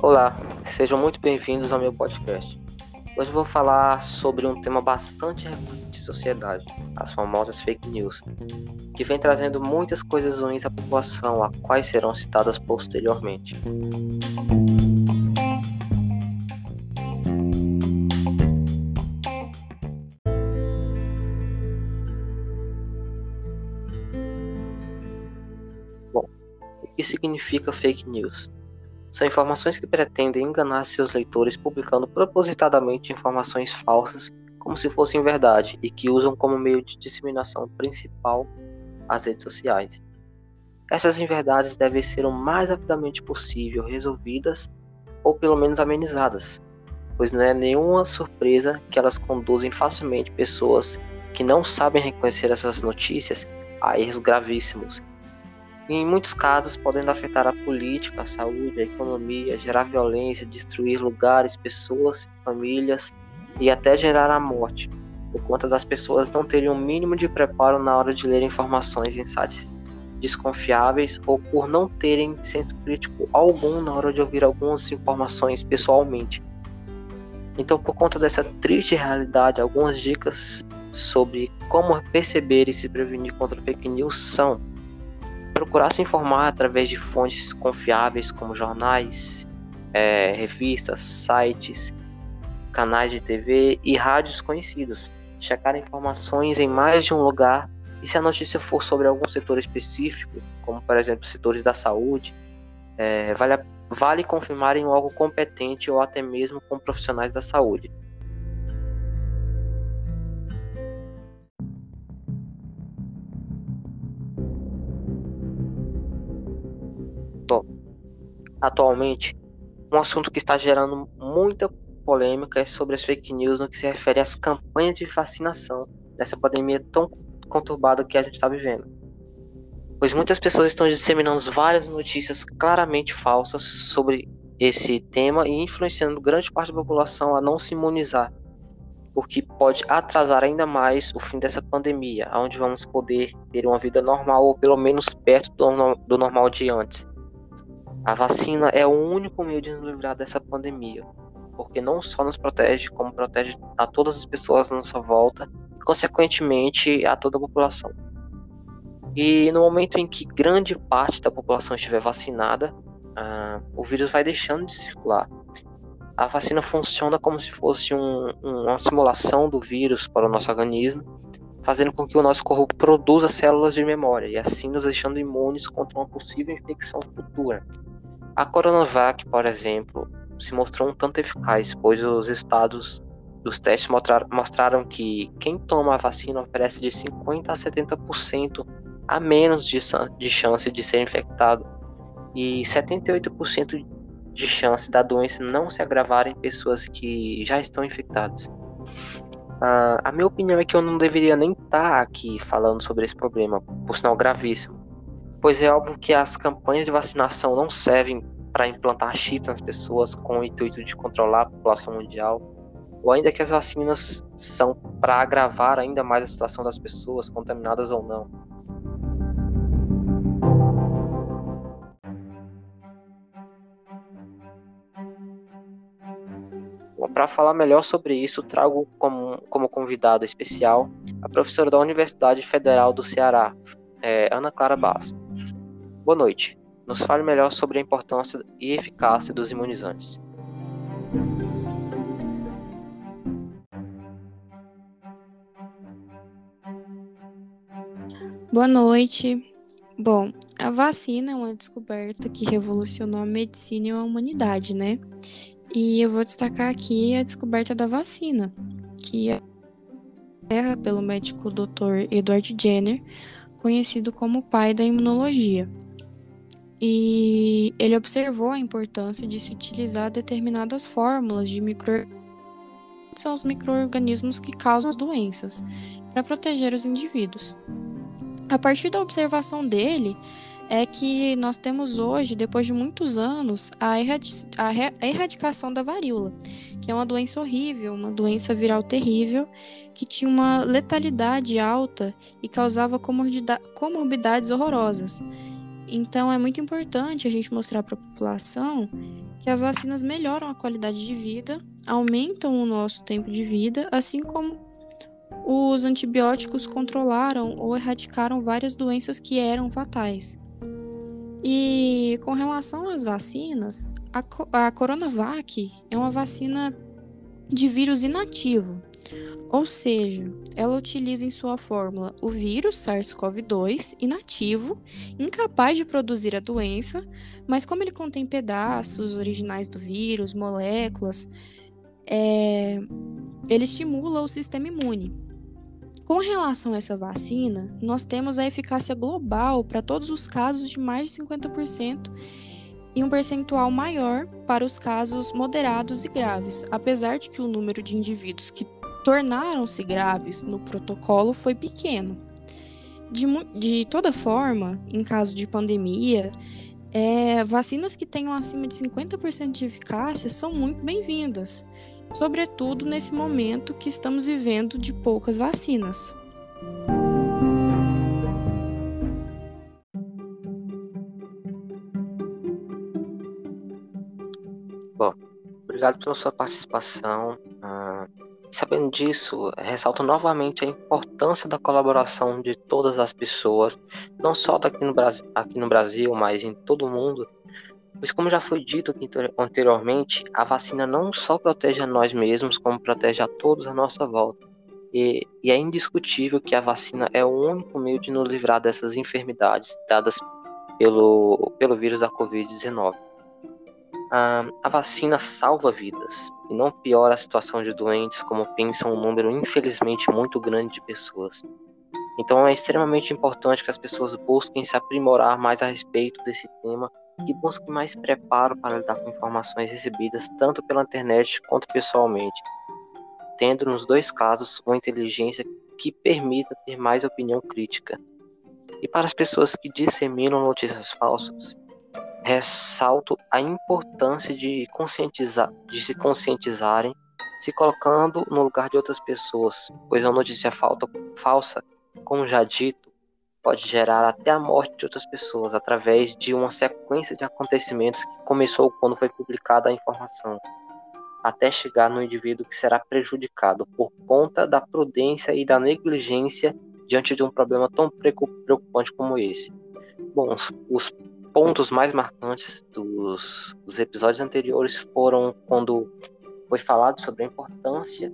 Olá, sejam muito bem-vindos ao meu podcast. Hoje vou falar sobre um tema bastante relevante de sociedade, as famosas fake news, que vem trazendo muitas coisas ruins à população, a quais serão citadas posteriormente. Que significa fake news? São informações que pretendem enganar seus leitores publicando propositadamente informações falsas como se fossem verdade e que usam como meio de disseminação principal as redes sociais. Essas inverdades devem ser o mais rapidamente possível resolvidas ou pelo menos amenizadas, pois não é nenhuma surpresa que elas conduzem facilmente pessoas que não sabem reconhecer essas notícias a erros gravíssimos e em muitos casos podendo afetar a política, a saúde, a economia, gerar violência, destruir lugares, pessoas, famílias e até gerar a morte, por conta das pessoas não terem o um mínimo de preparo na hora de ler informações em sites desconfiáveis ou por não terem centro crítico algum na hora de ouvir algumas informações pessoalmente. Então, por conta dessa triste realidade, algumas dicas sobre como perceber e se prevenir contra fake news são procurar se informar através de fontes confiáveis como jornais, é, revistas, sites, canais de TV e rádios conhecidos. Checar informações em mais de um lugar e se a notícia for sobre algum setor específico, como por exemplo setores da saúde, é, vale, vale confirmar em algo competente ou até mesmo com profissionais da saúde. Atualmente, um assunto que está gerando muita polêmica é sobre as fake news no que se refere às campanhas de vacinação nessa pandemia tão conturbada que a gente está vivendo. Pois muitas pessoas estão disseminando várias notícias claramente falsas sobre esse tema e influenciando grande parte da população a não se imunizar, o que pode atrasar ainda mais o fim dessa pandemia, onde vamos poder ter uma vida normal ou pelo menos perto do, do normal de antes. A vacina é o único meio de nos livrar dessa pandemia, porque não só nos protege, como protege a todas as pessoas à nossa volta e, consequentemente, a toda a população. E no momento em que grande parte da população estiver vacinada, uh, o vírus vai deixando de circular. A vacina funciona como se fosse um, uma simulação do vírus para o nosso organismo, fazendo com que o nosso corpo produza células de memória e assim nos deixando imunes contra uma possível infecção futura. A Coronavac, por exemplo, se mostrou um tanto eficaz, pois os estados dos testes mostraram que quem toma a vacina oferece de 50% a 70% a menos de, chance de ser infectado e 78% de chance da doença não se agravar em pessoas que já estão infectadas. Uh, a minha opinião é que eu não deveria nem estar tá aqui falando sobre esse problema, por sinal gravíssimo pois é óbvio que as campanhas de vacinação não servem para implantar chips nas pessoas com o intuito de controlar a população mundial, ou ainda que as vacinas são para agravar ainda mais a situação das pessoas, contaminadas ou não. Para falar melhor sobre isso, trago como, como convidado especial a professora da Universidade Federal do Ceará, é, Ana Clara Basso. Boa noite. Nos fale melhor sobre a importância e eficácia dos imunizantes. Boa noite. Bom, a vacina é uma descoberta que revolucionou a medicina e a humanidade, né? E eu vou destacar aqui a descoberta da vacina, que é pelo médico Dr. Edward Jenner, conhecido como pai da imunologia e ele observou a importância de se utilizar determinadas fórmulas de micro são os microorganismos que causam as doenças para proteger os indivíduos. A partir da observação dele, é que nós temos hoje, depois de muitos anos, a, a erradicação da varíola, que é uma doença horrível, uma doença viral terrível, que tinha uma letalidade alta e causava comorbidades horrorosas. Então é muito importante a gente mostrar para a população que as vacinas melhoram a qualidade de vida, aumentam o nosso tempo de vida, assim como os antibióticos controlaram ou erradicaram várias doenças que eram fatais. E com relação às vacinas, a, a Coronavac é uma vacina de vírus inativo, ou seja, ela utiliza em sua fórmula o vírus SARS-CoV-2 inativo, incapaz de produzir a doença, mas como ele contém pedaços originais do vírus, moléculas, é, ele estimula o sistema imune. Com relação a essa vacina, nós temos a eficácia global para todos os casos de mais de 50% e um percentual maior para os casos moderados e graves, apesar de que o número de indivíduos que tornaram-se graves no protocolo foi pequeno. De, de toda forma, em caso de pandemia, é, vacinas que tenham acima de 50% de eficácia são muito bem-vindas, sobretudo nesse momento que estamos vivendo de poucas vacinas. Obrigado pela sua participação. Uh, sabendo disso, ressalto novamente a importância da colaboração de todas as pessoas, não só daqui no Brasil, aqui no Brasil, mas em todo o mundo, Pois, como já foi dito anteriormente, a vacina não só protege a nós mesmos, como protege a todos à nossa volta. E, e, é indiscutível que a vacina é o único meio de nos livrar dessas enfermidades dadas pelo, pelo vírus da Covid-19. A, a vacina salva vidas e não piora a situação de doentes, como pensa um número infelizmente muito grande de pessoas. Então é extremamente importante que as pessoas busquem se aprimorar mais a respeito desse tema que busque mais preparo para lidar com informações recebidas tanto pela internet quanto pessoalmente, tendo nos dois casos uma inteligência que permita ter mais opinião crítica. E para as pessoas que disseminam notícias falsas, ressalto a importância de conscientizar, de se conscientizarem, se colocando no lugar de outras pessoas, pois a notícia falsa, como já dito, pode gerar até a morte de outras pessoas através de uma sequência de acontecimentos que começou quando foi publicada a informação, até chegar no indivíduo que será prejudicado por conta da prudência e da negligência diante de um problema tão preocupante como esse. Bom, os, os pontos mais marcantes dos, dos episódios anteriores foram quando foi falado sobre a importância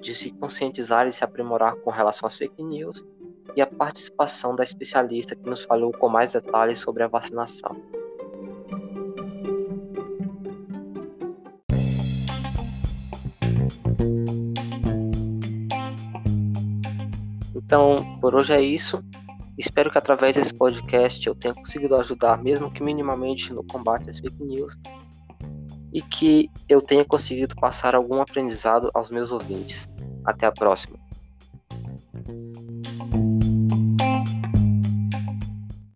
de se conscientizar e se aprimorar com relação às fake news e a participação da especialista que nos falou com mais detalhes sobre a vacinação. Então, por hoje é isso. Espero que através desse podcast eu tenha conseguido ajudar, mesmo que minimamente, no combate às fake news e que eu tenha conseguido passar algum aprendizado aos meus ouvintes. Até a próxima.